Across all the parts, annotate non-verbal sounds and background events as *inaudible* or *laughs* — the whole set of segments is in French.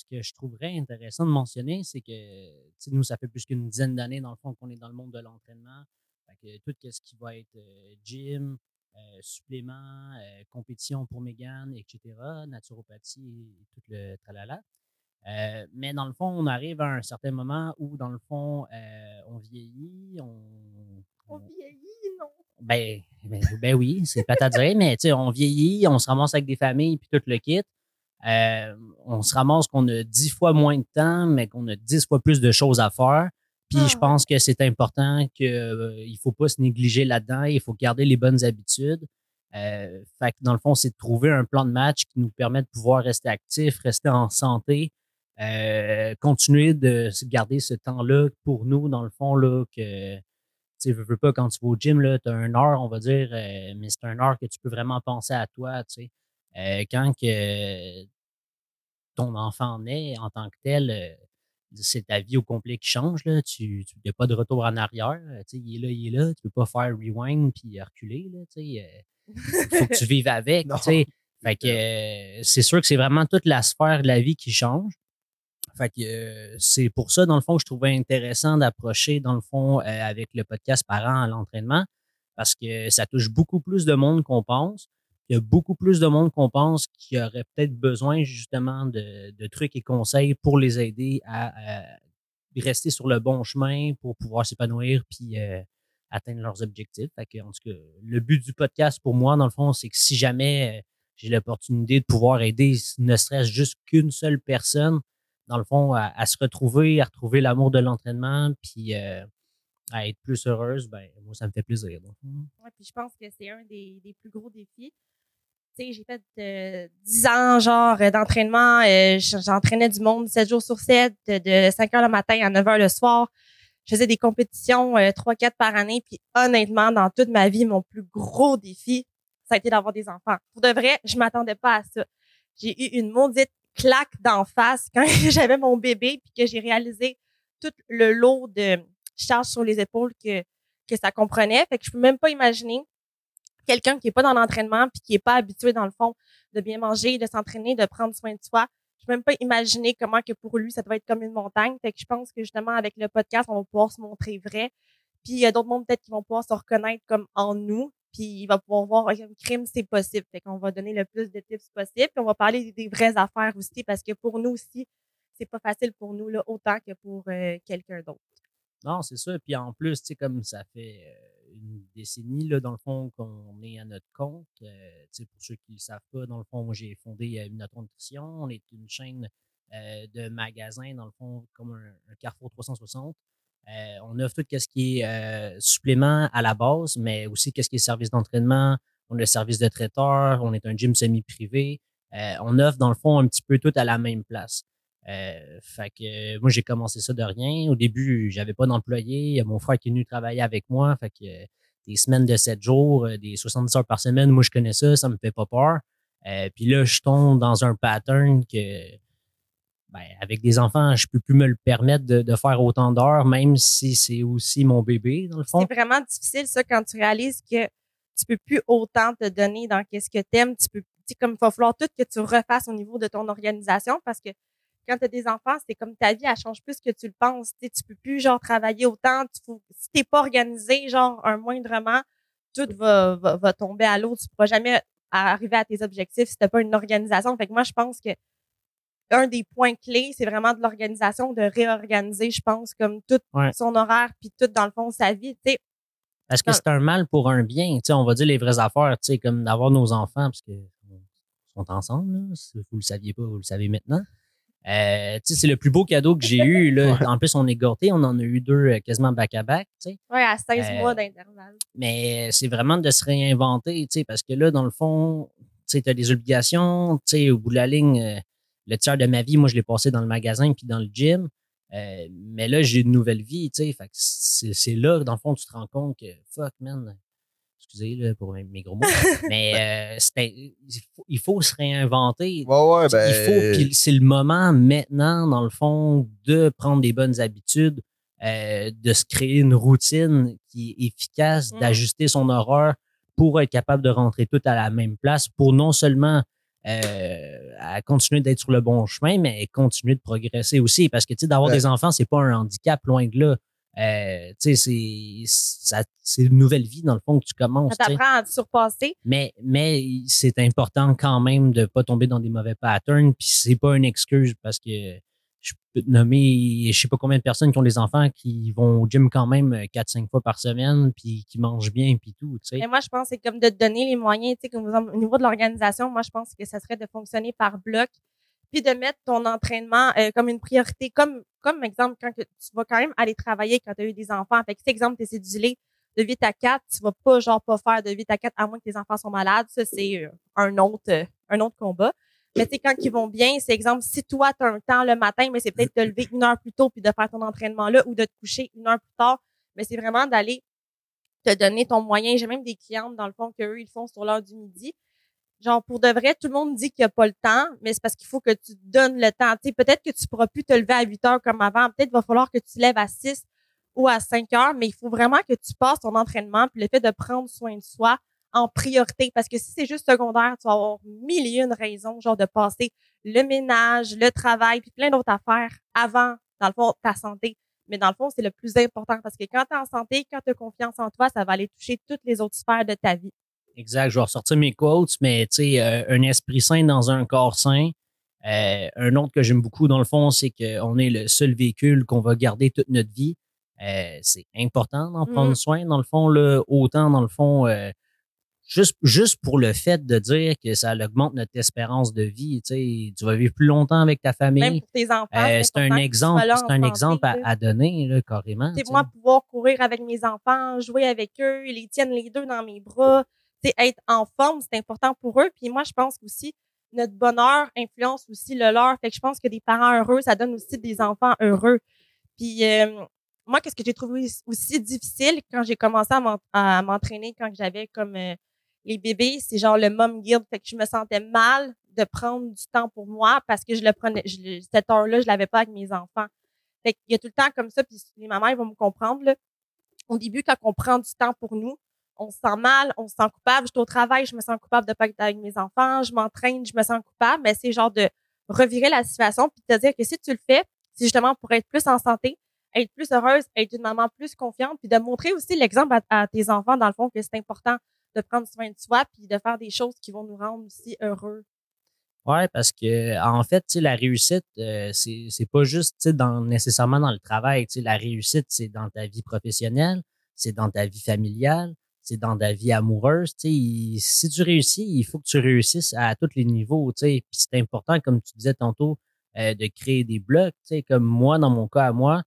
ce que je trouverais intéressant de mentionner, c'est que nous, ça fait plus qu'une dizaine d'années, dans le fond, qu'on est dans le monde de l'entraînement. tout ce qui va être gym, supplément, compétition pour Mégane, etc., naturopathie et tout le tralala. mais dans le fond, on arrive à un certain moment où, dans le fond, on vieillit, on, on vieillit, non? Ben, ben, ben, oui, c'est pas à dire, mais tu sais, on vieillit, on se ramasse avec des familles puis tout le kit. Euh, on se ramasse qu'on a dix fois moins de temps, mais qu'on a dix fois plus de choses à faire. Puis je ah pense que c'est important qu'il euh, ne faut pas se négliger là-dedans. Il faut garder les bonnes habitudes. Euh, fait que dans le fond, c'est de trouver un plan de match qui nous permet de pouvoir rester actif, rester en santé, euh, continuer de garder ce temps-là pour nous, dans le fond, là, que tu veux, veux pas, quand tu vas au gym, tu as un heure, on va dire, mais c'est un heure que tu peux vraiment penser à toi, tu sais. Euh, quand que ton enfant naît en tant que tel, euh, c'est ta vie au complet qui change, là. Tu n'as pas de retour en arrière. Tu sais, il est là, il est là. Tu peux pas faire rewind puis reculer. Il faut que tu vives *laughs* avec. Fait que c'est sûr que c'est vraiment toute la sphère de la vie qui change. Fait que euh, c'est pour ça, dans le fond, que je trouvais intéressant d'approcher, dans le fond, euh, avec le podcast Parents à l'entraînement, parce que ça touche beaucoup plus de monde qu'on pense. Il y a beaucoup plus de monde qu'on pense qui aurait peut-être besoin justement de, trucs et conseils pour les aider à, rester sur le bon chemin pour pouvoir s'épanouir puis euh, atteindre leurs objectifs. En tout cas, le but du podcast pour moi, dans le fond, c'est que si jamais j'ai l'opportunité de pouvoir aider ne serait-ce juste qu'une seule personne, dans le fond, à, se retrouver, à retrouver l'amour de l'entraînement, puis euh, à être plus heureuse, ben moi, ça me fait plaisir. Puis je pense que c'est un des, plus gros défis. J'ai fait euh, 10 ans, genre, d'entraînement. Euh, j'entraînais du monde 7 jours sur 7, de 5 heures le matin à 9 heures le soir. Je faisais des compétitions 3-4 euh, par année. Puis honnêtement, dans toute ma vie, mon plus gros défi, ça a été d'avoir des enfants. Pour de vrai, je m'attendais pas à ça. J'ai eu une maudite claque d'en face quand *laughs* j'avais mon bébé puis que j'ai réalisé tout le lot de charges sur les épaules que, que ça comprenait. Fait que je peux même pas imaginer quelqu'un qui est pas dans l'entraînement puis qui est pas habitué dans le fond de bien manger, de s'entraîner, de prendre soin de soi. Je peux même pas imaginer comment que pour lui ça doit être comme une montagne. Fait que je pense que justement avec le podcast on va pouvoir se montrer vrai. Puis il y a d'autres mondes peut-être qui vont pouvoir se reconnaître comme en nous puis il va pouvoir voir un crime, c'est possible. Fait qu'on va donner le plus de tips possible. Puis on va parler des vraies affaires aussi, parce que pour nous aussi, c'est pas facile pour nous, là, autant que pour euh, quelqu'un d'autre. Non, c'est ça. Puis en plus, tu sais, comme ça fait euh, une décennie, là, dans le fond, qu'on est à notre compte. Euh, pour ceux qui ne le savent pas, dans le fond, j'ai fondé notre Nutrition. On est une chaîne de magasins, dans le fond, comme un Carrefour 360. Euh, on offre tout ce qui est euh, supplément à la base, mais aussi qu'est-ce qui est service d'entraînement. On a le service de traiteur, on est un gym semi-privé. Euh, on offre dans le fond un petit peu tout à la même place. Fait que moi j'ai commencé ça de rien. Au début, j'avais pas d'employé. A mon frère qui est venu travailler avec moi. Fait que des semaines de 7 jours, des 70 heures par semaine, moi je connais ça, ça me fait pas peur. puis là, je tombe dans un pattern que ben, avec des enfants, je peux plus me le permettre de, faire autant d'heures, même si c'est aussi mon bébé, dans le fond. C'est vraiment difficile, ça, quand tu réalises que tu peux plus autant te donner dans qu'est-ce que t'aimes. Tu peux, comme il va falloir tout que tu refasses au niveau de ton organisation parce que quand tu as des enfants, c'est comme ta vie, elle change plus que tu le penses. Tu tu peux plus, genre, travailler autant. Tu faut, si t'es pas organisé, genre, un moindrement, tout va, va, tomber à l'eau. Tu pourras jamais arriver à tes objectifs si t'as pas une organisation. Fait que moi, je pense que un des points clés, c'est vraiment de l'organisation, de réorganiser, je pense, comme tout son horaire, puis tout, dans le fond, sa vie, tu sais. Est-ce que c'est un mal pour un bien? Tu sais, on va dire les vraies affaires, tu sais, comme d'avoir nos enfants, parce qu'ils sont ensemble, là. Si vous le saviez pas, vous le savez maintenant. Euh, tu sais, c'est le plus beau cadeau que j'ai eu. Là. En plus, on est gâtés. On en a eu deux euh, quasiment back-à-back. Tu sais. Oui, à 16 mois euh, d'intervalle. Mais c'est vraiment de se réinventer, tu sais, parce que là, dans le fond, tu sais, as des obligations. Tu sais, au bout de la ligne, le tiers de ma vie, moi, je l'ai passé dans le magasin puis dans le gym. Euh, mais là, j'ai une nouvelle vie, tu sais. c'est là, dans le fond, tu te rends compte que fuck, man. Excusez là, pour mes gros mots. *laughs* mais euh, il, faut, se réinventer. Ouais, ouais, ben... Il faut, c'est le moment maintenant, dans le fond, de prendre des bonnes habitudes, euh, de se créer une routine qui est efficace, mmh. d'ajuster son horreur pour être capable de rentrer tout à la même place, pour non seulement euh, à continuer d'être sur le bon chemin, mais continuer de progresser aussi. Parce que, tu sais, d'avoir Ouais. des enfants, c'est pas un handicap, loin de là. Euh, tu sais, c'est, une nouvelle vie, dans le fond, que tu commences. Ça t'apprend à te surpasser. Mais, mais c'est important quand même de pas tomber dans des mauvais patterns. Puis c'est pas une excuse parce que je peux te nommer, je sais pas combien de personnes qui ont des enfants qui vont au gym quand même 4-5 fois par semaine, puis qui mangent bien, puis tout, tu sais. Mais moi, je pense que c'est comme de te donner les moyens, tu sais, comme au niveau de l'organisation, moi, je pense que ça serait de fonctionner par bloc, puis de mettre ton entraînement euh, comme une priorité, comme, comme exemple, quand que tu vas quand même aller travailler quand tu as eu des enfants. Fait que, exemple, tu es cédulé de 8 à 4, tu vas pas, genre, pas faire de 8 à 4 à moins que tes enfants sont malades. Ça, c'est euh, un autre, euh, un autre combat. Mais tu quand ils vont bien, c'est exemple, si toi, tu as un temps le matin, mais c'est peut-être de te lever une heure plus tôt puis de faire ton entraînement là ou de te coucher une heure plus tard. Mais c'est vraiment d'aller te donner ton moyen. J'ai même des clientes, dans le fond, qu'eux, ils font sur l'heure du midi. Genre, pour de vrai, tout le monde dit qu'il n'y a pas le temps, mais c'est parce qu'il faut que tu donnes le temps. Tu sais, peut-être que tu pourras plus te lever à 8 heures comme avant. Peut-être va falloir que tu te lèves à 6 ou à 5 heures, mais il faut vraiment que tu passes ton entraînement puis le fait de prendre soin de soi en priorité. Parce que si c'est juste secondaire, tu vas avoir mille et une raisons, genre de passer le ménage, le travail, puis plein d'autres affaires avant, dans le fond, ta santé. Mais dans le fond, c'est le plus important parce que quand tu es en santé, quand tu as confiance en toi, ça va aller toucher toutes les autres sphères de ta vie. Exact, je vais ressortir mes quotes, mais tu sais, euh, un esprit sain dans un corps sain. Euh, un autre que j'aime beaucoup, dans le fond, c'est qu'on est le seul véhicule qu'on va garder toute notre vie. Euh, c'est important d'en prendre Mhm. soin, dans le fond, là, autant dans le fond, juste, juste pour le fait de dire que ça augmente notre espérance de vie. Tu sais, tu vas vivre plus longtemps avec ta Même famille. pour tes enfants. Euh, c'est un exemple, c'est un exemple à, donner, là, carrément. Tu sais, moi, pouvoir courir avec mes enfants, jouer avec eux, ils les tiennent les deux dans mes bras, sais, être en forme, c'est important pour eux. Puis moi, je pense aussi notre bonheur influence aussi le leur. Fait que je pense que des parents heureux, ça donne aussi des enfants heureux. Puis euh, moi, qu'est-ce que j'ai trouvé aussi difficile quand j'ai commencé à m'en- à m'entraîner quand j'avais comme euh, les bébés, c'est genre le mom guilt. Fait que je me sentais mal de prendre du temps pour moi parce que je le prenais, je, cette heure-là, je l'avais pas avec mes enfants. Fait qu'il y a tout le temps comme ça, puis les mamans, ils vont me comprendre, là. Au début, quand on prend du temps pour nous, on se sent mal, on se sent coupable. Je suis au travail, je me sens coupable de pas être avec mes enfants. Je m'entraîne, je me sens coupable. Mais c'est genre de revirer la situation puis de te dire que si tu le fais, c'est justement pour être plus en santé, être plus heureuse, être une maman plus confiante, puis de montrer aussi l'exemple à, tes enfants, dans le fond, que c'est important de prendre soin de soi puis de faire des choses qui vont nous rendre aussi heureux. Ouais, parce que en fait, la réussite, euh, c'est pas juste dans nécessairement dans le travail. La réussite, c'est dans ta vie professionnelle, c'est dans ta vie familiale, dans ta vie amoureuse. Si tu réussis, il faut que tu réussisses à tous les niveaux. C'est important, comme tu disais tantôt, euh, de créer des blocs. Comme moi, dans mon cas à moi,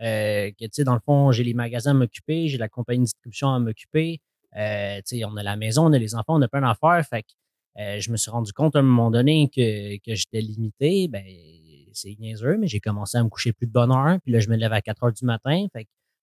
euh, que dans le fond, j'ai les magasins à m'occuper, j'ai la compagnie de distribution à m'occuper. Euh, on a la maison, on a les enfants, on a plein d'affaires. Fait que je me suis rendu compte à un moment donné que, j'étais limité. Ben, c'est niaiseux, mais j'ai commencé à me coucher plus de bonne heure. Puis là, je me lève à 4 heures du matin.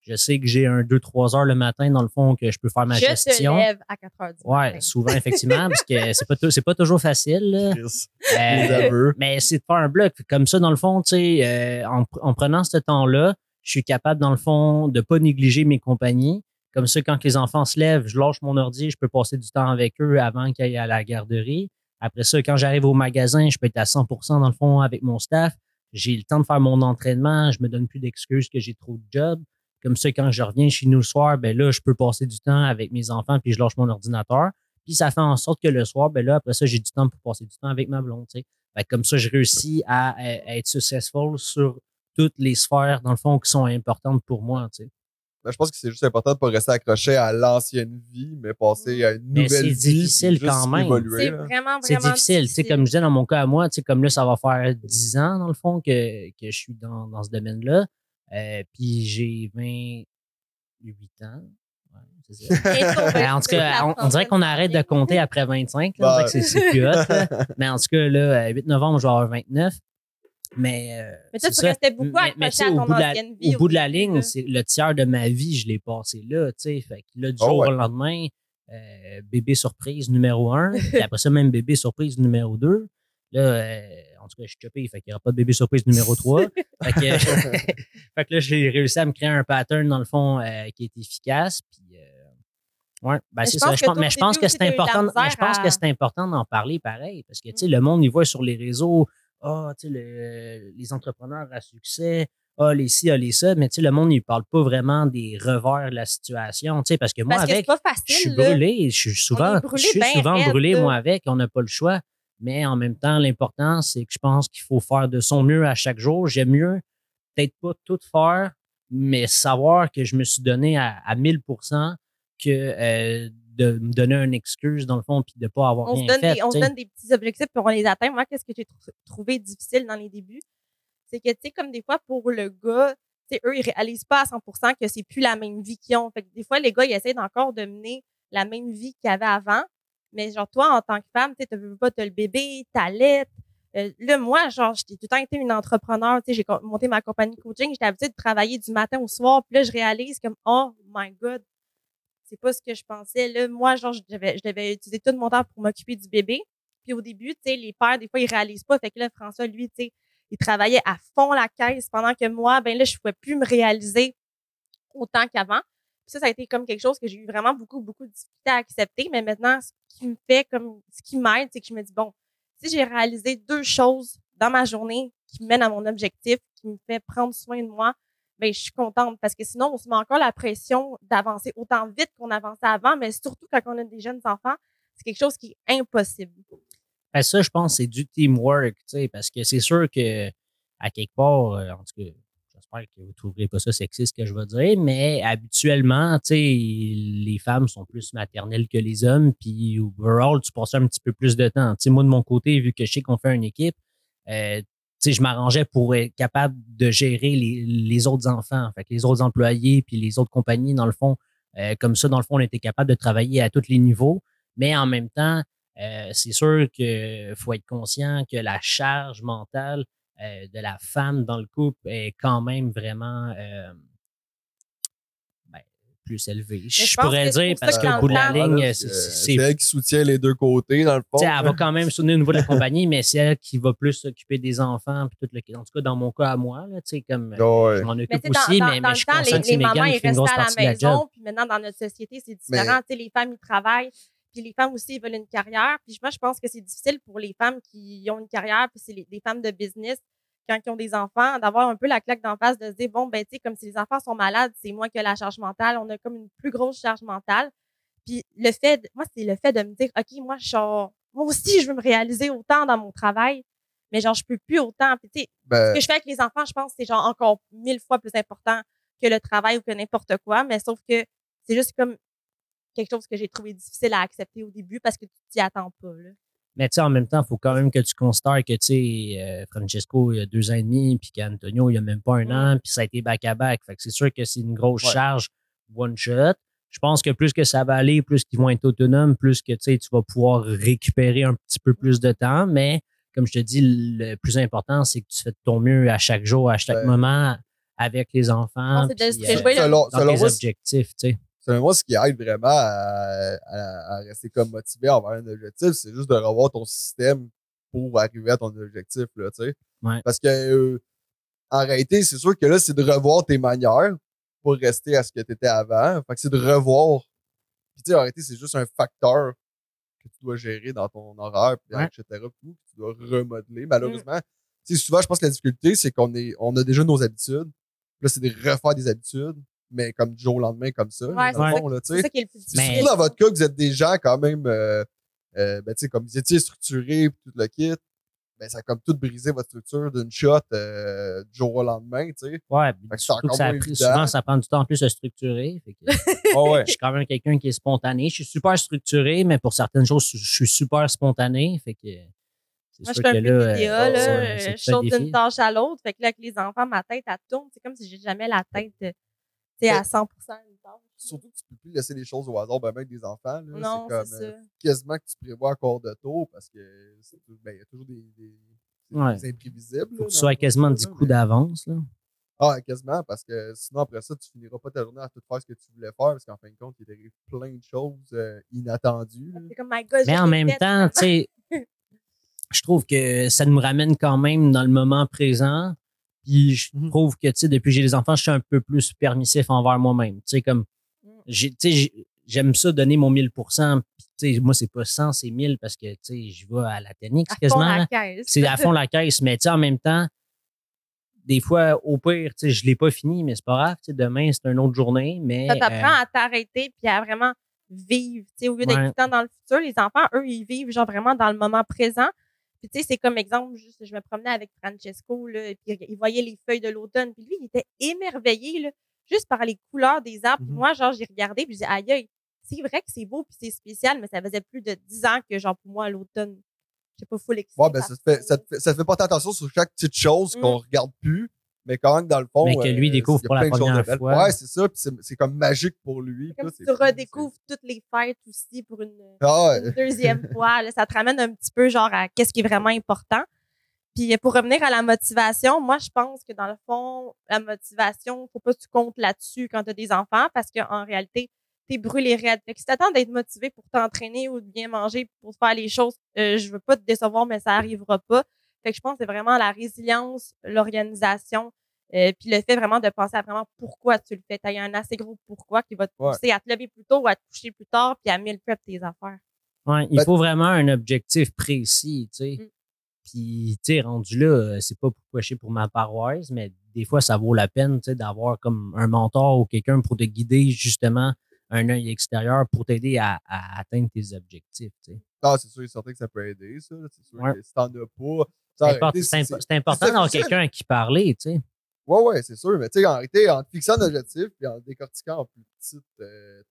Je sais que j'ai un 2-3 heures le matin, dans le fond, que je peux faire ma je gestion. te lève à 4 heures du Ouais, matin. souvent, effectivement, parce que c'est pas, c'est pas toujours facile. là. Chris, Euh, mais c'est de faire un bloc. Comme ça, dans le fond, tu sais, euh, en, en prenant ce temps-là, je suis capable, dans le fond, de pas négliger mes compagnies. Comme ça, quand les enfants se lèvent, je lâche mon ordi, je peux passer du temps avec eux avant qu'ils aillent à la garderie. Après ça, quand j'arrive au magasin, je peux être à 100% dans le fond avec mon staff. J'ai le temps de faire mon entraînement. Je me donne plus d'excuses que j'ai trop de job. Comme ça, quand je reviens chez nous le soir, ben là, je peux passer du temps avec mes enfants puis je lâche mon ordinateur. Puis ça fait en sorte que le soir, ben là, après ça, j'ai du temps pour passer du temps avec ma blonde. tu sais. Fait que comme ça, je réussis à, à- à être successful sur toutes les sphères, dans le fond, qui sont importantes pour moi. tu sais. Ben, je pense que c'est juste important de pas rester accroché à l'ancienne vie, mais passer à une Mais nouvelle c'est vie. difficile puis juste quand même. C'est vraiment, vraiment C'est difficile. Sais, comme je disais dans mon cas à moi, tu sais, comme là, ça va faire 10 ans, dans le fond, que, que je suis dans, dans ce domaine-là. Euh, puis j'ai 28 ans. Ouais, c'est ça. *laughs* Bientôt, Ben, en tout cas, on, on dirait qu'on arrête de compter après 25. Là, on dirait que c'est- plus hot. là. *laughs* Mais en tout cas, là, euh, 8 novembre, je vais avoir 29. Mais, euh, Mais toi, tu ça. restais beaucoup Mais- mais à au ton bout de la- ancienne vie. Au bout de la ligne, c'est le tiers de ma vie, je l'ai passé là, tu sais. Fait que là, du Ah jour ouais. au lendemain, euh, bébé surprise numéro un, puis après ça, même bébé surprise numéro deux. Là, euh, en tout cas, je suis chopé, fait qu'il n'y aura pas de bébé surprise numéro 3. *laughs* fait, que, *laughs* fait que là, j'ai réussi à me créer un pattern, dans le fond, euh, qui est efficace. Puis, euh, Ouais, ben Mais c'est je ça. Je pense- mais je pense que c'est important. mais je pense à- que c'est important d'en parler pareil. Parce que tu sais, Mm. le monde, il voit sur les réseaux, ah, tu sais, le- les entrepreneurs à succès, ah, les ci, ah, les ça, mais tu sais, le monde, il parle pas vraiment des revers de la situation. Tu sais, parce que moi, Parce que avec, je suis brûlé. Je suis souvent, brûlé je suis ben souvent brûlé, moi, avec. On n'a pas le choix. Mais en même temps, l'important, c'est que je pense qu'il faut faire de son mieux à chaque jour. J'aime mieux peut-être pas tout faire, mais savoir que je me suis donné à, à 1000 que euh, de me donner une excuse, dans le fond, puis de pas avoir on se rien donne, fait. des, on se donne des petits objectifs puis on les atteint. Moi, qu'est-ce que j'ai trou- trouvé difficile dans les débuts? C'est que, tu sais, comme des fois, pour le gars, tu sais, eux, ils réalisent pas à 100% que c'est plus la même vie qu'ils ont. Fait que des fois, les gars, ils essaient encore de mener la même vie qu'ils avaient avant. Mais genre, toi, en tant que femme, tu tu veux pas, t'as le bébé, t'allaites. Euh, là, moi, genre, j'ai tout le temps été une entrepreneur. Tu sais, j'ai monté ma compagnie coaching. J'étais habituée de travailler du matin au soir. Puis là, je réalise comme, oh my God, c'est pas ce que je pensais. Là, moi, genre, je devais, je devais utiliser tout mon temps pour m'occuper du bébé. Puis au début, tu sais, les pères, des fois, ils réalisent pas. Fait que là, François, lui, tu sais, il travaillait à fond la caisse pendant que moi, ben là, je pouvais plus me réaliser autant qu'avant. Ça, ça a été comme quelque chose que j'ai eu vraiment beaucoup, beaucoup de difficulté à accepter. Mais maintenant, ce qui me fait comme, ce qui m'aide, c'est que je me dis, bon, si j'ai réalisé deux choses dans ma journée qui mènent à mon objectif, qui me fait prendre soin de moi, ben je suis contente parce que sinon on se met encore la pression d'avancer autant vite qu'on avançait avant, mais surtout quand on a des jeunes enfants, c'est quelque chose qui est impossible. Ben, ça, je pense, c'est du teamwork, tu sais, parce que c'est sûr que, à quelque part, euh, en tout cas, que vous ne trouverez pas ça sexiste que je vais dire, mais habituellement, les femmes sont plus maternelles que les hommes, puis overall, tu passes un petit peu plus de temps. Tu sais, moi, de mon côté, vu que je sais qu'on fait une équipe, euh, je m'arrangeais pour être capable de gérer les, les autres enfants, fait les autres employés, puis les autres compagnies, dans le fond, euh, comme ça, dans le fond, on était capable de travailler à tous les niveaux, mais en même temps, euh, c'est sûr qu'il faut être conscient que la charge mentale euh, de la femme dans le couple est quand même vraiment euh, ben, plus élevée. Je, pourrais que dire parce que qu'au bout de la ligne, c'est- euh, c'est c'est elle qui soutient les deux côtés, dans le fond. elle va quand même soutenir au niveau de la *laughs* compagnie, mais c'est elle qui va plus s'occuper des enfants. Puis tout le, en tout cas, dans mon cas à moi, là, comme Ouais. je m'en Mais occupe aussi, dans- mais, dans mais je suis conscient les, que c'est les Megan mamans, qui ils fait une grosse restaient à partie de la job. maison, puis maintenant, dans notre société, c'est différent. Tu sais, les femmes, ils travaillent, puis les femmes aussi, veulent une carrière. Puis moi, je pense que c'est difficile pour les femmes qui ont une carrière, puis c'est les, des femmes de business, quand ils ont des enfants, d'avoir un peu la claque d'en face, de se dire, bon, ben, tu sais, comme si les enfants sont malades, c'est moi qui ai la charge mentale, on a comme une plus grosse charge mentale. Puis le fait, de- moi, c'est le fait de me dire, OK, moi, je moi aussi, je veux me réaliser autant dans mon travail, mais genre, je peux plus autant. Puis, tu sais, Ben, ce que je fais avec les enfants, je pense que c'est genre encore mille fois plus important que le travail ou que n'importe quoi, mais sauf que c'est juste comme quelque chose que j'ai trouvé difficile à accepter au début parce que tu t'y attends pas. Là. Mais tu sais, en même temps, il faut quand même que tu considères que, tu sais, euh, Francesco, il y a deux ans et demi, puis qu'Antonio, il n'y a même pas un an, puis ça a été back-à-back. Fait que c'est sûr que c'est une grosse Ouais. charge one-shot. Je pense que plus que ça va aller, plus qu'ils vont être autonomes, plus que, tu sais, tu vas pouvoir récupérer un petit peu plus de temps. Mais, comme je te dis, le plus important, c'est que tu fais de ton mieux à chaque jour, à chaque Ouais. moment, avec les enfants. Non, de euh, selon, dans selon tes moi, objectifs, tu sais. Selon moi, ce qui aide vraiment à, à- à rester comme motivé envers un objectif, c'est juste de revoir ton système pour arriver à ton objectif, là, tu sais. Ouais. Parce que, euh, en réalité, c'est sûr que là, c'est de revoir tes manières pour rester à ce que tu étais avant. Fait que c'est de revoir. Puis, tu sais, en réalité, c'est juste un facteur que tu dois gérer dans ton horaire, puis Ouais. etc. Que tu dois remodeler. Malheureusement, tu sais, souvent, je pense que la difficulté, c'est qu'on est, on a déjà nos habitudes. Puis là, c'est de refaire des habitudes, mais comme du jour au lendemain, comme ça. Ouais, c'est fond, là, tu sais. C'est ça qui est le plus Mais- difficile. Surtout dans votre cas, que vous êtes des gens quand même, euh, euh, ben, tu sais, comme vous étiez structurés, puis tout le kit, ben, ça a comme tout brisé votre structure d'une shot euh, du jour au lendemain, tu sais. Ouais, que surtout ça a pris- souvent, ça prend du temps en plus à structurer. Fait que, Ah ouais. je suis quand même quelqu'un qui est spontané. Je suis super structuré, mais pour certaines choses, je suis super spontané. Fait que Moi, je suis un peu là, PDA, euh, là. je saute d'une tâche à l'autre. Fait que là, avec les enfants, ma tête, elle tourne. C'est comme si j'ai jamais la tête, euh, sais, à 100 une tâche. Surtout que tu peux plus laisser les choses au hasard, ben, même avec des enfants, là. Non, c'est c'est comme euh, quasiment que tu prévois encore de tôt parce que ben, il y a toujours des, des, Ouais. des imprévisibles. Faut là, que tu sois quasiment ça, 10 là, coups mais- d'avance. là. Ah, quasiment, parce que sinon, après ça, tu finiras pas ta journée à tout faire ce que tu voulais faire, parce qu'en fin de compte, il t'arrive plein de choses euh, inattendues. C'est comme, my God, Mais en même fait, temps, tu sais, *laughs* je trouve que ça nous ramène quand même dans le moment présent. Puis je Mhm. trouve que, tu sais, depuis que j'ai des enfants, je suis un peu plus permissif envers moi-même. Tu sais, comme, Mm. j'ai, tu sais, j'ai- j'aime ça donner mon 1000 Puis, tu sais, moi, c'est pas 100, c'est 1000 parce que, tu sais, je vais à la technique À fond la caisse. C'est à fond la caisse. Mais, tu sais, en même temps, des fois, au pire, tu sais, je l'ai pas fini, mais c'est pas grave. Tu sais, demain, c'est une autre journée. Mais, Ça t'apprend euh, à t'arrêter puis à vraiment vivre. Tu sais, au lieu d'être Ouais. dans le futur, les enfants, eux, ils vivent genre vraiment dans le moment présent. Puis tu sais, c'est comme exemple, juste, je me promenais avec Francesco, là, et puis il voyait les feuilles de l'automne, puis lui, il était émerveillé, là, juste par les couleurs des arbres. Mhm. Moi, genre, j'ai regardé, puis je dis, aïe, aïe, c'est vrai que c'est beau, puis c'est spécial, mais ça faisait plus de 10 ans que, genre, pour moi, l'automne, je sais pas, full excité Ouais, ben, ça te fait, ça te fait, ça te fait porter attention sur chaque petite chose Mm. qu'on regarde plus, mais quand même, dans le fond. Mais que lui euh, découvre pour la première fois. Ouais, c'est ça, puis c'est, c'est comme magique pour lui. Comme puis si là, tu redécouvres toutes les fêtes aussi pour une, Ah ouais. une deuxième *laughs* fois. là, ça te ramène un petit peu genre à qu'est-ce qui est vraiment important. Puis pour revenir à la motivation, moi je pense que dans le fond, la motivation, faut pas que tu comptes là-dessus quand tu as des enfants parce qu'en réalité, t'es brûlé raide. Fait que si t'attends d'être motivé pour t'entraîner ou de bien manger pour faire les choses, euh, je veux pas te décevoir, mais ça arrivera pas. Fait que je pense que c'est vraiment la résilience, l'organisation, euh, puis le fait vraiment de penser à vraiment pourquoi tu le fais. T'as un assez gros pourquoi qui va te Ouais. pousser à te lever plus tôt ou à te coucher plus tard puis à mille prep tes affaires. Ouais, il faut vraiment un objectif précis, tu sais. Mm. Puis, tu sais, rendu là, euh, c'est pas pour cocher pour ma paroisse, mais des fois, ça vaut la peine, tu sais, d'avoir comme un mentor ou quelqu'un pour te guider, justement, un œil extérieur pour t'aider à, à atteindre tes objectifs, tu sais. Ah, c'est sûr et certain que ça peut aider, ça. C'est sûr Ouais. que si t'en as pas. C'est important d'avoir quelqu'un à qui parler, tu sais. Ouais, ouais, c'est sûr. Mais tu sais, en réalité, en te fixant un objectif puis en le décortiquant en plus petites euh,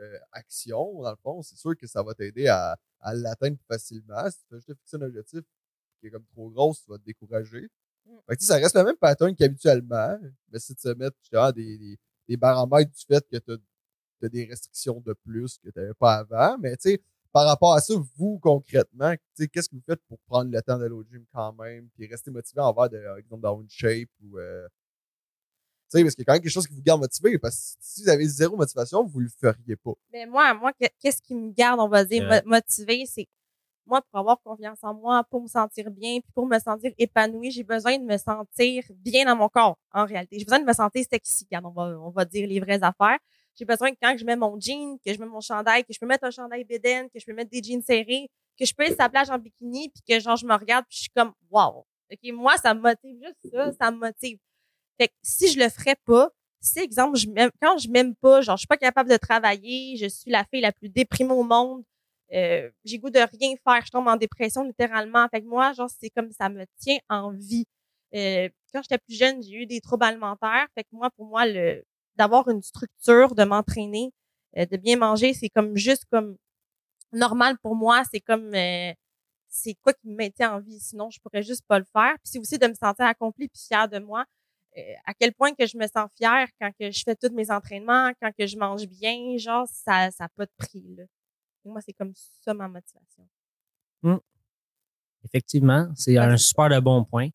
euh, actions, dans le fond, c'est sûr que ça va t'aider à, à l'atteindre plus facilement. Si tu fais juste te fixer un objectif qui est comme trop gros, tu vas te décourager. Mm. Fait que, tu sais, ça reste le même pattern qu'habituellement, mais c'est de se mettre justement des, des, des baromètres du fait que tu as, des restrictions de plus que tu n'avais pas avant. Mais tu sais, par rapport à ça, vous, concrètement, tu sais, qu'est-ce que vous faites pour prendre le temps d'aller au gym quand même, puis rester motivé envers, de, par exemple, dans une shape ou. euh, tu sais, parce qu'il y a quand même quelque chose qui vous garde motivé. Parce que si vous avez zéro motivation, vous le feriez pas. Mais moi, moi, que- qu'est-ce qui me garde, on va dire, C'est vrai. mo- motivée, c'est moi, pour avoir confiance en moi, pour me sentir bien, puis pour me sentir épanouie, j'ai besoin de me sentir bien dans mon corps, en réalité. J'ai besoin de me sentir sexy, regarde, on va, on va dire les vraies affaires. J'ai besoin que quand je mets mon jean, que je mets mon chandail, que je peux mettre un chandail bédaine, que je peux mettre des jeans serrés, que je peux être sur la plage en bikini, puis que genre, je me regarde, puis je suis comme, wow. OK, moi, ça me motive juste ça, ça me motive. Fait que si je le ferais pas, si, exemple, je quand je m'aime pas, genre, je suis pas capable de travailler, je suis la fille la plus déprimée au monde, euh, j'ai goût de rien faire, je tombe en dépression littéralement. Fait que moi, genre, c'est comme ça me tient en vie. Euh, quand j'étais plus jeune, j'ai eu des troubles alimentaires. Fait que moi, pour moi, le d'avoir une structure, de m'entraîner, euh, de bien manger, c'est comme juste comme normal pour moi. C'est comme euh, c'est quoi qui me maintient en vie. Sinon, je pourrais juste pas le faire. Puis c'est aussi de me sentir accomplie puis fière de moi. Euh, à quel point que je me sens fière quand que je fais tous mes entraînements, quand que je mange bien, genre ça ça a pas de prix là. Et moi c'est comme ça ma motivation. Effectivement, c'est un super de bon point.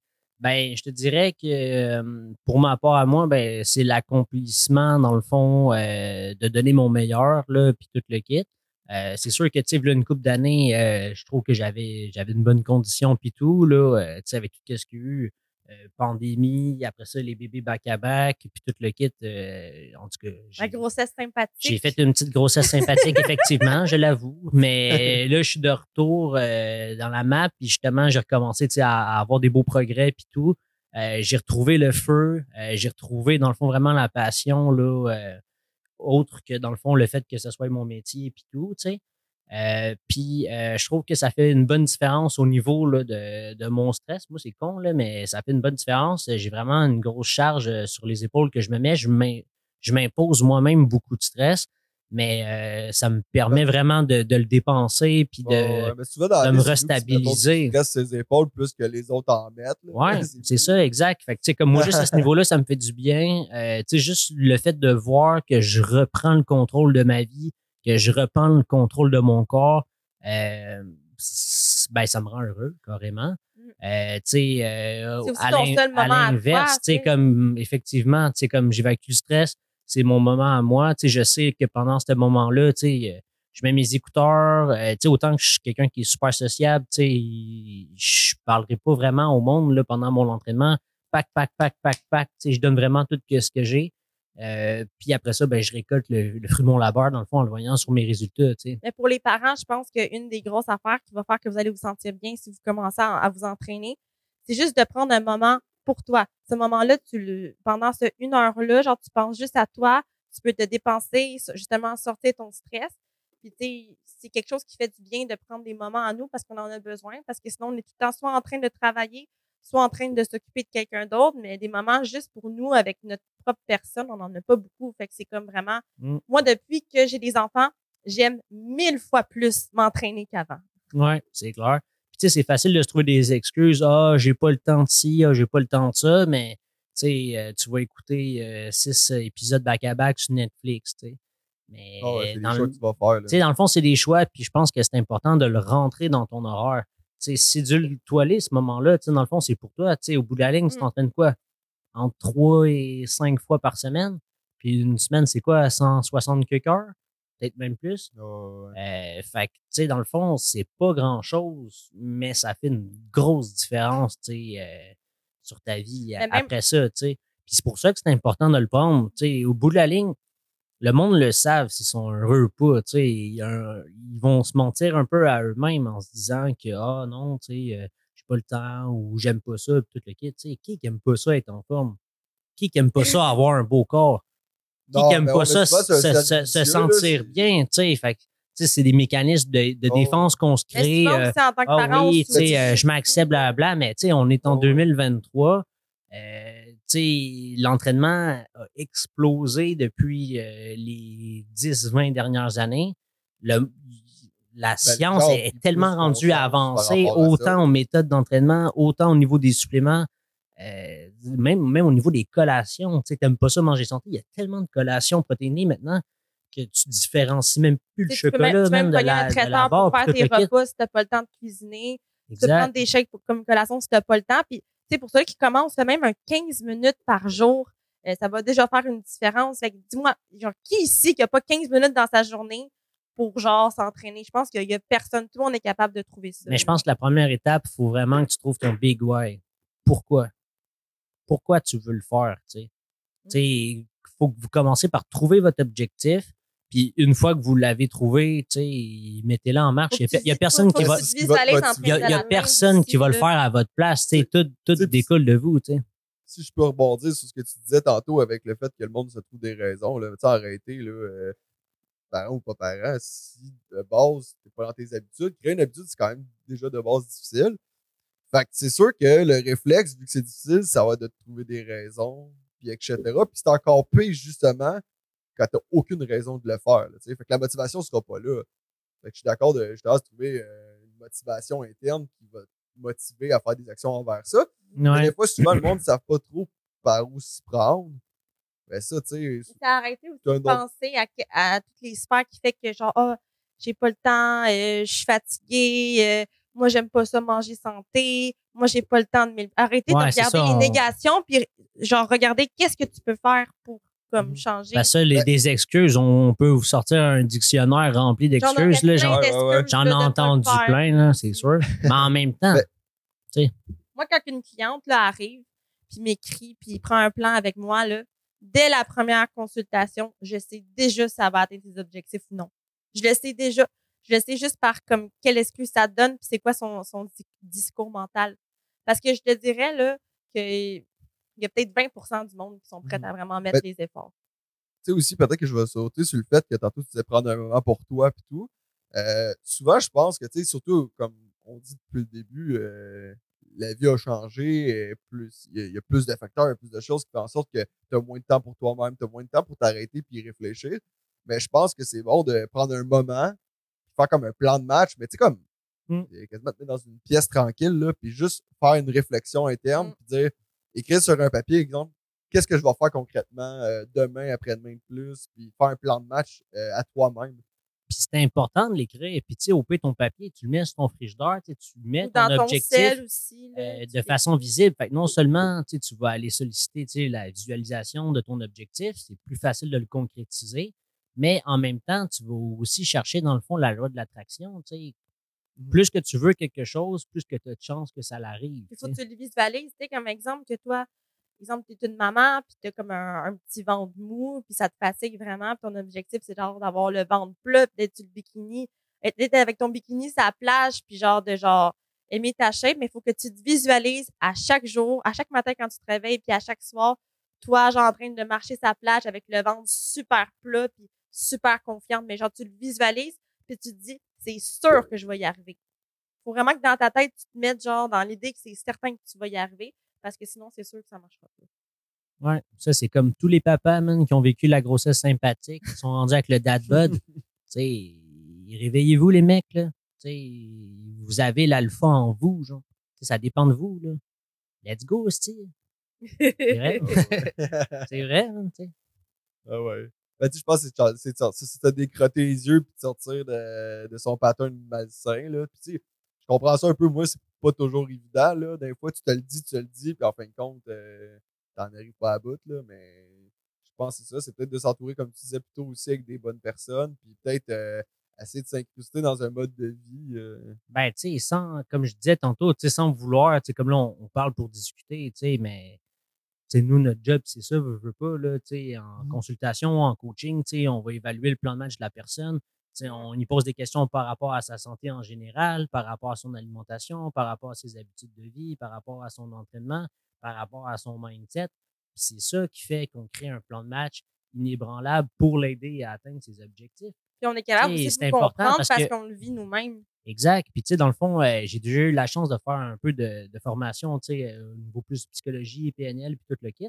Ben, je te dirais que euh, pour ma part à moi, ben, c'est l'accomplissement, dans le fond, euh, de donner mon meilleur, là, puis tout le kit. Euh, c'est sûr que, tu sais, une couple d'années, euh, je trouve que j'avais j'avais une bonne condition puis tout, là, euh, tu sais, avec tout ce qu'il y a eu, euh, pandémie, après ça, les bébés back-à-back, puis tout le kit, euh, en tout cas, La grossesse sympathique. j'ai fait une petite grossesse sympathique, effectivement, je l'avoue. *laughs* Mais là, je suis de retour euh, dans la map, puis justement, j'ai recommencé à, à avoir des beaux progrès, puis tout. Euh, j'ai retrouvé le feu, euh, j'ai retrouvé, dans le fond, vraiment la passion, là, euh, autre que, dans le fond, le fait que ce soit mon métier, puis tout, tu sais. Euh, puis euh, je trouve que ça fait une bonne différence au niveau là, de, de mon stress. Moi, c'est con, là, mais ça fait une bonne différence. J'ai vraiment une grosse charge euh, sur les épaules que je me mets. Je m'im- je m'impose moi-même beaucoup de stress, mais euh, ça me permet vraiment de, de le dépenser puis de. Ouais, ouais, mais souvent, dans la de me restabiliser. sur ses épaules plus que les autres en mettent. Ouais, *laughs* c'est ça, exact. Fait que, tu sais, comme moi, juste à ce *laughs* niveau-là, ça me fait du bien. Euh, tu sais, juste le fait de voir que je reprends le contrôle de ma vie, que je reprends le contrôle de mon corps, euh, ben, ça me rend heureux, carrément. Mm. Euh, tu sais, euh, à l'inverse, tu sais, comme, effectivement, tu sais, comme j'évacue le stress, c'est mon moment à moi. Tu sais, je sais que pendant ce moment-là, tu sais, euh, je mets mes écouteurs, euh, tu sais, autant que je suis quelqu'un qui est super sociable, tu sais, je parlerai pas vraiment au monde, là, pendant mon entraînement. Pac, pac, pac, pac, pac, tu sais, je donne vraiment tout que ce que j'ai. Euh, puis après ça, ben, je récolte le, fruit de mon labeur, dans le fond, en le voyant sur mes résultats. tu sais. Mais pour les parents, je pense qu'une des grosses affaires qui va faire que vous allez vous sentir bien si vous commencez à, à vous entraîner, c'est juste de prendre un moment pour toi. Ce moment-là, tu le, pendant ce une heure-là, genre, tu penses juste à toi, tu peux te dépenser, justement, sortir ton stress. Puis, tu sais, c'est quelque chose qui fait du bien de prendre des moments à nous parce qu'on en a besoin, parce que sinon, on est tout le temps soit en train de travailler, soit en train de s'occuper de quelqu'un d'autre, mais des moments juste pour nous, avec notre propre personne, on n'en a pas beaucoup. Fait que c'est comme vraiment, Mm. moi, depuis que j'ai des enfants, j'aime mille fois plus m'entraîner qu'avant. Ouais, c'est clair. Puis tu sais, c'est facile de se trouver des excuses. Ah, j'ai pas le temps de ci, ah, j'ai pas le temps de ça, mais tu sais, euh, tu vas écouter euh, six épisodes back-à-back sur Netflix, tu sais. Mais Ah ouais, dans le- choix que tu vas faire. là. Tu sais, dans le fond, c'est des choix, puis je pense que c'est important de le rentrer dans ton horaire. Sédule-toi ce moment-là, tu sais, dans le fond, c'est pour toi. Tu sais, au bout de la ligne, tu Mm. t'entraînes quoi? Entre 3 et 5 fois par semaine. Puis une semaine, c'est quoi? 160 quelques heures? Peut-être même plus. Ouais. Euh, fait que, tu sais, dans le fond, c'est pas grand-chose, mais ça fait une grosse différence, tu sais, euh, sur ta vie Mais même- après ça, tu sais. Puis c'est pour ça que c'est important de le prendre, tu sais. Au bout de la ligne, le monde le savent s'ils sont heureux ou pas, tu sais. Ils vont se mentir un peu à eux-mêmes en se disant que, ah non, tu sais, euh, j'ai pas le temps ou j'aime pas ça, tout le kit, tu sais. Qui qui aime pas ça être en forme? Qui qui aime pas ça avoir un beau corps? Qui Non, qui aime mais pas ça se, sentir bien, tu sais. Fait c'est des mécanismes de, de Oh. défense qu'on se crée. euh, aussi, en tant que ah parent, oui, on tu sais, se- euh, je m'accepte, blablabla, mais tu sais, on est en Oh, ouais. 2023. Euh, tu sais, l'entraînement a explosé depuis euh, les 10-20 dernières années. Le, la science corps est, est tellement rendue à ça. autant aux méthodes d'entraînement, autant au niveau des suppléments, euh, même, même au niveau des collations. Tu sais, t'aimes pas ça manger santé, il y a tellement de collations protéinées maintenant que tu différencies même plus le Tu tu peux chocolat, même, tu peux même même de la, un de la traiteur barre, pour faire tes repas si t'as pas le temps de cuisiner. Tu peux Exact. prendre des pour- comme collation si t'as pas le temps. Puis, tu sais, pour ceux qui commencent, même un 15 minutes par jour. euh, ça va déjà faire une différence. Fait que dis-moi, genre, qui ici qui a pas 15 minutes dans sa journée pour, genre, s'entraîner? Je pense qu'il y a personne, tout le monde est capable de trouver ça. Mais je pense que la première étape, il faut vraiment que tu trouves ton big why. Pourquoi? Pourquoi tu veux le faire, tu sais? Tu sais, il faut que vous commencez par trouver votre objectif. Puis une fois que vous l'avez trouvé, tu sais, mettez-le en marche. Il que y a, tu personne qui va, tu il y a, personne qui va le faire à votre place. Tu tout, Tu découle de vous, tu si je peux rebondir sur ce que tu disais tantôt avec le fait que le monde se trouve des raisons, là, tu arrêter, là, euh, parents ou pas parents, si de base, t'es pas dans tes habitudes, créer une habitude, c'est quand même déjà de base difficile. Fait que c'est sûr que le réflexe, vu que c'est difficile, ça va être de trouver des raisons, puis etc. Puis c'est encore pire, justement, quand t'as aucune raison de le faire, là, tu sais. Fait que la motivation sera pas là. Fait que je suis d'accord de, je de trouver euh, une motivation interne qui va te motiver à faire des actions envers ça. Mais Ouais. des fois, souvent, le monde ne savent pas trop par où s'y prendre. Ben ça, tu sais, C'est arrêter aussi de autre- penser à, à toutes les sphères qui fait que genre ah j'ai pas le temps, euh, je suis fatiguée, euh, moi j'aime pas ça manger santé, moi j'ai pas le temps de Ouais, de regarder ça, les on- négations puis genre regarder qu'est-ce que tu peux faire pour comme Mhm. changer. Ça, les, Ben- des excuses, on peut vous sortir un dictionnaire rempli d'excuses. J'en ai entendu plein, c'est sûr. Mais en même temps, Ben- Moi quand une cliente là arrive puis m'écrit puis prend un plan avec moi là, dès la première consultation, je sais déjà si ça va atteindre ses objectifs ou non. Je le sais déjà. Je le sais juste par comme quelle excuse ça te donne puis c'est quoi son, son di- discours mental. Parce que je te dirais là que il y a peut-être 20% du monde qui sont prêts Mhm. à vraiment mettre Ben, les efforts. tu sais aussi, peut-être que je vais sauter sur le fait que tantôt tu disais prendre un moment pour toi puis tout. Euh, souvent, je pense que, tu sais, surtout comme on dit depuis le début, euh, la vie a changé, et plus il y, a- il y a plus de facteurs, il y a plus de choses qui font en sorte que tu as moins de temps pour toi-même, tu as moins de temps pour t'arrêter puis réfléchir. Mais je pense que c'est bon de prendre un moment, faire comme un plan de match, mais tu sais, comme Mm. euh, quasiment te mettre dans une pièce tranquille, là, puis juste faire une réflexion interne, Mm. puis dire, écrire sur un papier, exemple, qu'est-ce que je vais faire concrètement euh, demain, après-demain de plus, puis faire un plan de match euh, à toi-même. Puis c'est important de l'écrire. Puis tu sais, au pire, ton papier, tu le mets sur ton frigidaire, tu mets ton dans ton objectif aussi. là, euh, de fais- façon visible. Fait que non seulement tu vas aller solliciter la visualisation de ton objectif, c'est plus facile de le concrétiser, mais en même temps, tu vas aussi chercher, dans le fond, la loi de l'attraction. Sais. Plus que tu veux quelque chose, plus que tu as de chances que ça l'arrive. Il faut que tu le visualises. Tu sais, comme exemple que toi, exemple, tu es une maman, puis tu as comme un, un petit ventre mou, puis ça te fatigue vraiment, puis ton objectif, c'est genre d'avoir le ventre plat, puis d'être sur le bikini, d'être avec ton bikini sur la plage, puis genre de genre aimer ta shape, mais il faut que tu te visualises à chaque jour, à chaque matin quand tu te réveilles, puis à chaque soir, toi, genre en train de marcher sa plage avec le ventre super plat, puis super confiante, mais genre tu le visualises, puis tu te dis, c'est sûr que je vais y arriver. Faut vraiment que dans ta tête, tu te mettes genre dans l'idée que c'est certain que tu vas y arriver, parce que sinon, c'est sûr que ça marchera pas. Ouais, ça, c'est comme tous les papas, man, qui ont vécu la grossesse sympathique, qui sont rendus avec le dad bod. *laughs* tu sais, réveillez-vous, les mecs, là. Tu sais, vous avez l'alpha en vous, genre. T'sais, ça dépend de vous, là. Let's go, style. C'est vrai. *laughs* c'est vrai, tu sais. Ah ouais. Ben, je pense que c'est- de décrotter les yeux puis de sortir de, de son pattern malsain. Là. Puis, je comprends ça un peu. Moi, c'est pas toujours évident. Là. Des fois, tu te le dis, tu te le dis, puis en fin de compte, euh, t'en arrives pas à bout. Là, mais je pense que c'est ça. C'est peut-être de s'entourer, comme tu disais, plutôt aussi avec des bonnes personnes. Puis peut-être euh, essayer de s'incruster dans un mode de vie. euh, Ben, tu sais, sans, comme je disais tantôt, sans vouloir, comme là, on, on parle pour discuter, tu sais, mais, sais, nous, notre job, c'est ça, veut, veut pas, là, en Mhm. consultation, en coaching, on va évaluer le plan de match de la personne. On y pose des questions par rapport à sa santé en général, par rapport à son alimentation, par rapport à ses habitudes de vie, par rapport à son entraînement, par rapport à son mindset. C'est ça qui fait qu'on crée un plan de match inébranlable pour l'aider à atteindre ses objectifs. Puis on est capable aussi c'est de comprendre parce qu'on le vit nous-mêmes. Exact. Puis, tu sais, dans le fond, euh, j'ai déjà eu la chance de faire un peu de, de formation, tu sais, euh, au niveau plus psychologie, PNL, puis tout le kit.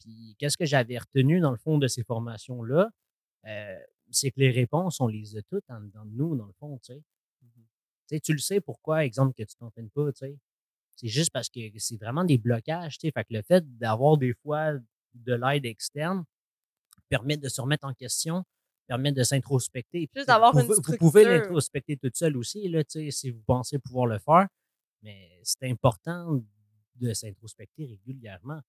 Puis, qu'est-ce que j'avais retenu, dans le fond, de ces formations-là? Euh, c'est que les réponses, on les a toutes en dedans de nous, dans le fond, tu sais. Tu sais, tu le sais pourquoi, exemple, que tu t'entraînes pas, tu sais. C'est juste parce que c'est vraiment des blocages, tu sais. Fait que le fait d'avoir des fois de l'aide externe permet de se remettre en question, permet de s'introspecter. Juste vous d'avoir une pouvez- Vous pouvez structure. l'introspecter toute seule aussi, là, tu sais, si vous pensez pouvoir le faire. Mais c'est important de s'introspecter régulièrement.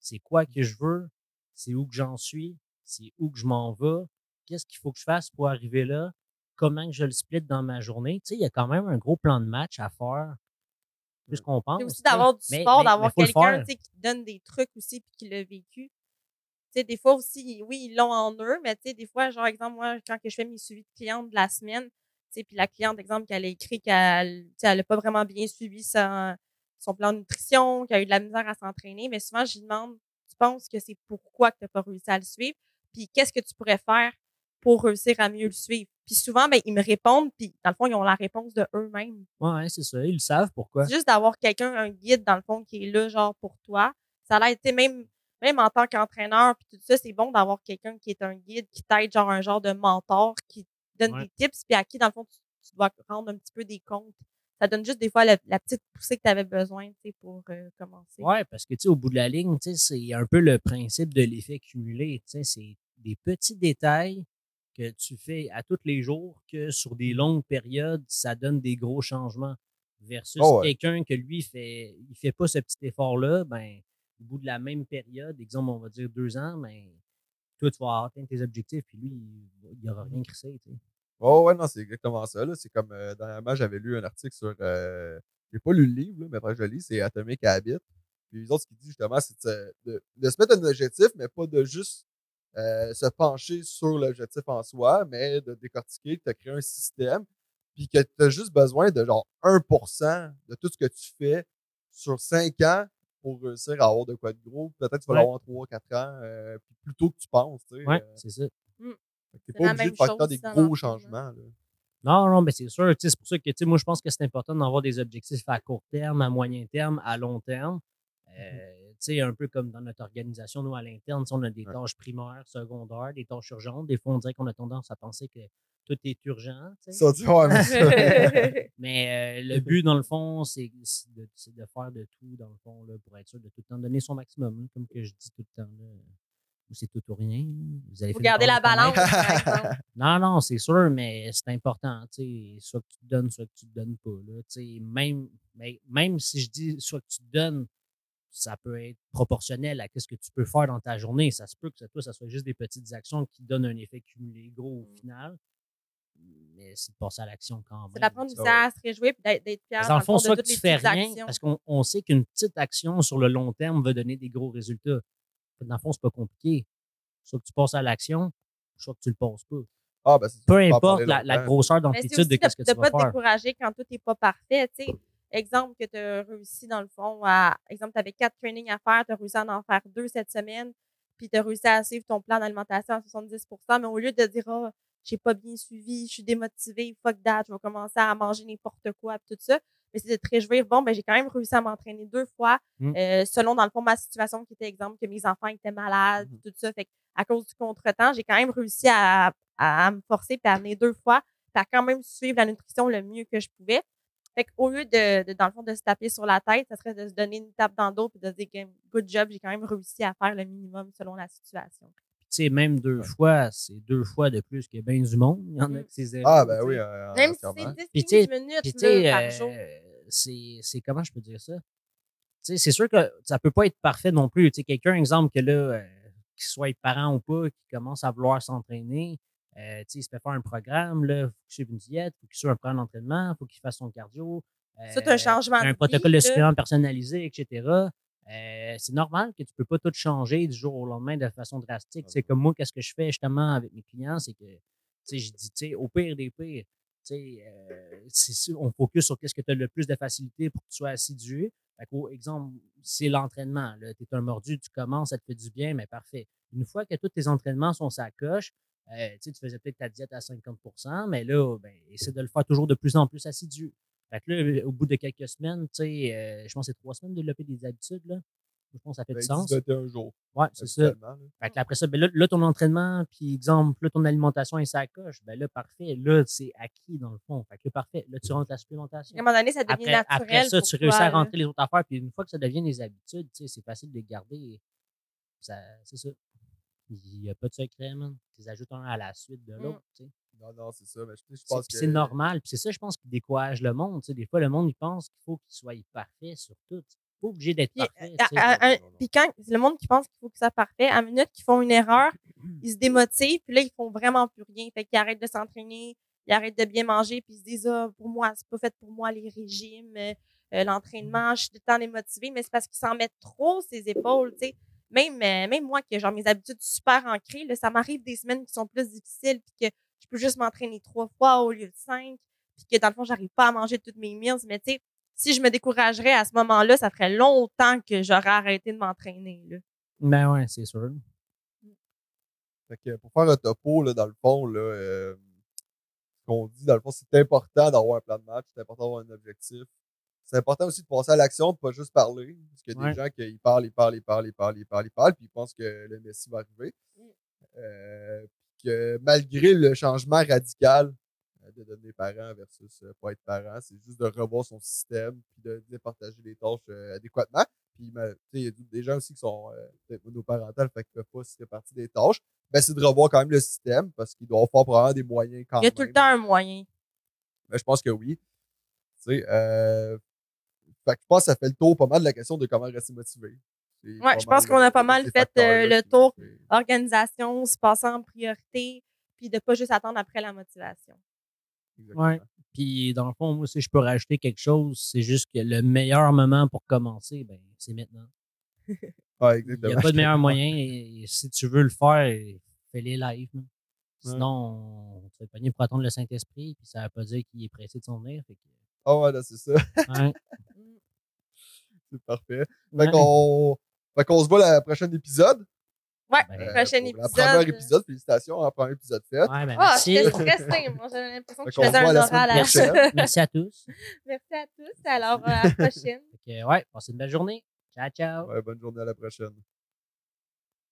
C'est quoi que je veux? C'est où que j'en suis? C'est où que je m'en vais? Qu'est-ce qu'il faut que je fasse pour arriver là? Comment que je le split dans ma journée? Tu sais, il y a quand même un gros plan de match à faire. Plus qu'on pense. C'est aussi d'avoir du mais- d'avoir quelqu'un qui donne des trucs aussi puis qui l'a vécu. Sais, des fois aussi, oui, ils l'ont en eux, mais tu sais, des fois, genre, exemple, moi, quand que je fais mes suivis de clientes de la semaine, tu sais, puis la cliente, exemple, qu'elle a écrit qu'elle tu sais, elle a pas vraiment bien suivi son, son plan de nutrition, qu'elle a eu de la misère à s'entraîner, mais souvent, je lui demande, tu penses que c'est pourquoi que tu n'as pas réussi à le suivre? Puis qu'est-ce que tu pourrais faire pour réussir à mieux le suivre? Puis souvent, ben, ils me répondent, puis dans le fond, ils ont la réponse de eux-mêmes. Ouais, c'est ça. Ils le savent pourquoi. Juste d'avoir quelqu'un, un guide, dans le fond, qui est là, genre, pour toi. Ça a l'air, tu sais, même, même en tant qu'entraîneur, puis tout ça, c'est bon d'avoir quelqu'un qui est un guide, qui t'aide, genre, un genre de mentor, qui donne Ouais. des tips, puis à qui, dans le fond, tu, tu dois rendre un petit peu des comptes. Ça donne juste des fois la, la petite poussée que tu avais besoin, tu sais, pour euh, commencer. Ouais, parce que, tu sais, au bout de la ligne, tu sais, c'est un peu le principe de l'effet cumulé. Tu sais, c'est des petits détails que tu fais à tous les jours que sur des longues périodes, ça donne des gros changements. Versus Oh ouais. quelqu'un que lui, fait, il fait pas ce petit effort-là, ben, au bout de la même période, exemple, on va dire deux ans, ben, toi, tu vas atteindre tes objectifs, puis lui, il, il aura rien crissé, tu. Oh ouais, non, c'est exactement ça. C'est comme euh, dernièrement, j'avais lu un article sur. Euh, j'ai pas lu le livre, mais après je le lis, c'est Atomic Habit. Puis les autres, ce qu'ils disent justement, c'est de, de se mettre un objectif, mais pas de juste euh, se pencher sur l'objectif en soi, mais de décortiquer, de créer un système, puis que tu as juste besoin de genre 1% de tout ce que tu fais sur 5 ans pour réussir à avoir de quoi de gros. Peut-être que tu vas Ouais. l'avoir 3-4 ans, euh, puis plus tôt que tu penses. tu sais, Ouais, euh, c'est ça. que t'es pas obligé de faire des gros changements. Là. Non, non, mais c'est sûr. C'est pour ça que moi, je pense que c'est important d'avoir des objectifs à court terme, à moyen terme, à long terme. Euh, tu sais, un peu comme dans notre organisation, nous, à l'interne, on a des Ouais. tâches primaires, secondaires, des tâches urgentes. Des fois, on dirait qu'on a tendance à penser que tout est urgent. tu sais. Ça, tu vois, mais *laughs* *laughs* euh, le but, dans le fond, c'est de, faire de tout, dans le fond, là, pour être sûr de tout le temps donner son maximum, hein, comme que je dis tout le temps. là. Ou C'est tout ou rien. Vous allez garder par la balance, par. *laughs* Non, non, c'est sûr, mais c'est important. tu sais, Soit que tu te donnes, soit que tu te donnes pas. Là, tu sais, même, mais, même si je dis soit que tu te donnes, ça peut être proportionnel à ce que tu peux faire dans ta journée. Ça se peut que ça, toi, ça soit juste des petites actions qui donnent un effet cumulé gros au final. mais c'est de passer à l'action quand même. C'est d'apprendre à se réjouir puis d'être fier. Dans le fond, soit de que tu fais rien, actions. parce qu'on on sait qu'une petite action sur le long terme va donner des gros résultats. Dans le fond, c'est pas compliqué. Soit que tu passes à l'action, soit que tu le passes pas. Ah, ben, c'est Peu importe la, grosseur d'amplitude de de ce que ne tu pas vas te faire. décourager quand tout n'est pas parfait. Exemple que tu as réussi dans le fond à. Exemple, tu avais quatre trainings à faire, tu as réussi à en faire deux cette semaine, puis tu as réussi à suivre ton plan d'alimentation à 70% mais au lieu de dire Ah, j'ai pas bien suivi, je suis démotivé, fuck that, je vais commencer à manger n'importe quoi, puis tout ça. Mais c'est de te réjouir, bon, ben, j'ai quand même réussi à m'entraîner deux fois, Mm. euh, selon, dans le fond, ma situation qui était exemple, que mes enfants étaient malades, Mhm. tout ça. Fait à cause du contretemps, j'ai quand même réussi à, à, à me forcer puis à amener deux fois, puis à quand même suivre la nutrition le mieux que je pouvais. Fait qu'au lieu de, de, dans le fond, de se taper sur la tête, ça serait de se donner une tape dans le dos puis de se dire, que, good job, j'ai quand même réussi à faire le minimum selon la situation. Puis, tu sais, même deux fois, c'est deux fois de plus que bien du monde. Il y en a Mm. qui c'est Ah, zéro, ben tu oui, euh, Même si c'est 10 Puis, tu sais, 15 minutes Puis, là, par euh, jour. c'est c'est- comment je peux dire ça? Tu sais, c'est sûr que ça peut pas être parfait non plus. Tu sais, quelqu'un, exemple, que là, euh, qu'il soit parent ou pas, qui commence à vouloir s'entraîner, euh, il se fait faire un programme, là, faut qu'il suive une diète, faut qu'il suive un programme d'entraînement, faut qu'il fasse son cardio. C'est euh, un changement de un vie, protocole de supplément personnalisé, etc. Euh, c'est normal que tu peux pas tout changer du jour au lendemain de façon drastique. C'est comme moi, qu'est-ce que je fais justement avec mes clients, c'est que, je dis, au pire des pires, euh, on focus sur qu'est-ce que tu as le plus de facilité pour que tu sois assidu. Qu'au exemple, c'est l'entraînement. Tu es un mordu, tu commences, ça te fait du bien, mais parfait. Une fois que tous tes entraînements sont sa coche, euh, tu sais, tu faisais peut-être ta diète à 50% mais là, ben, essaie de le faire toujours de plus en plus assidu. Fait que là, au bout de quelques semaines, tu sais, euh, je pense que c'est trois semaines de développer des habitudes, là. Je pense que ça fait Ben, du sens. 21 jours. Ouais, c'est ça. Fait que là, après ça, ben là, là, ton entraînement, puis exemple, là, ton alimentation est sa coche, ben là, parfait. Là, c'est acquis dans le fond. Fait que là, parfait. Là, tu rentres la supplémentation. À un moment donné, ça devient Après, naturel. après ça, pour tu toi, réussis à là. rentrer les autres affaires, puis une fois que ça devient des habitudes, tu sais, c'est facile de les garder. Ça, c'est ça. Il n'y a pas de secret, man. Les ajoutes un à la suite de Mm. l'autre, tu sais. Non, non, c'est ça. Mais je, pense que. c'est normal. Puis c'est ça, je pense, qui décourage le monde. Tu sais, des fois, le monde, il pense qu'il faut qu'il soit parfait sur tout. Tu pas obligé d'être parfait. puis quand le monde qui pense qu'il faut que ça soit parfait, à la minute qu'ils font une erreur, ils se démotivent, puis là, ils font vraiment plus rien. Fait qu'ils arrêtent de s'entraîner, ils arrêtent de bien manger, puis ils se disent, ah, pour moi, c'est pas fait pour moi les régimes, euh, euh, l'entraînement, je suis tout le temps démotivée, mais c'est parce qu'ils s'en mettent trop ses épaules, tu sais. Même, euh, même moi, qui ai genre mes habitudes super ancrées, là, ça m'arrive des semaines qui sont plus difficiles, puis que je peux juste m'entraîner trois fois au lieu de cinq, puis que dans le fond, j'arrive pas à manger toutes mes meals, mais tu sais, si je me découragerais à ce moment-là, ça ferait longtemps que j'aurais arrêté de m'entraîner. là. Ben ouais, c'est sûr. Fait que pour faire un topo, là, dans le fond, là, euh, ce qu'on dit, dans le fond, c'est important d'avoir un plan de match, c'est important d'avoir un objectif. C'est important aussi de passer à l'action, de pas juste parler. Parce qu'il y a Ouais. des gens qui parlent, ils parlent, ils parlent, ils parlent, ils parlent, ils parlent, puis ils pensent que le Messi va arriver. Mm. Euh, que malgré le changement radical euh, de devenir parent versus euh, pas être parent, c'est juste de revoir son système, puis de départager les tâches euh, adéquatement. Puis, ben, tu sais, il y a des gens aussi qui sont euh, peut-être monoparentales, fait qu'ils ne peuvent pas se répartir des tâches. Ben, c'est de revoir quand même le système, parce qu'ils doivent faire probablement des moyens quand Il y a même. tout le temps un moyen. Ben, je pense que oui. Tu sais, euh, fait que je pense que ça fait le tour pas mal de la question de comment rester motivé. Ouais, pas je pense qu'on a pas mal fait, euh, le tour. Organisation, se passer en priorité, puis de pas juste attendre après la motivation. exactement. Ouais. Puis dans le fond, moi, si je peux rajouter quelque chose, c'est juste que le meilleur moment pour commencer, ben, c'est maintenant. Ouais, *laughs* Il n'y a pas de meilleur *laughs* moyen. Et si tu veux le faire, fais-les live. Ouais. Sinon, on te fait pogner pour attendre le Saint-Esprit, puis ça ne veut pas dire qu'il est pressé de s'en venir. Que, Ah ouais, là, c'est ça. ouais. *laughs* c'est *laughs* parfait. Ouais. Fait qu'on se voit la prochaine épisode. Ouais, Ben, Euh, prochain pour épisode. Le premier épisode, félicitations, un premier épisode fait. Ouais, ben, Ah, merci. stressée. Moi, j'avais l'impression que Fait je faisais un la oral à merci à tous. *laughs* Merci à tous. Alors, à la prochaine. Que, ouais, passez une belle journée. Ciao, ciao. Ouais, bonne journée à la prochaine.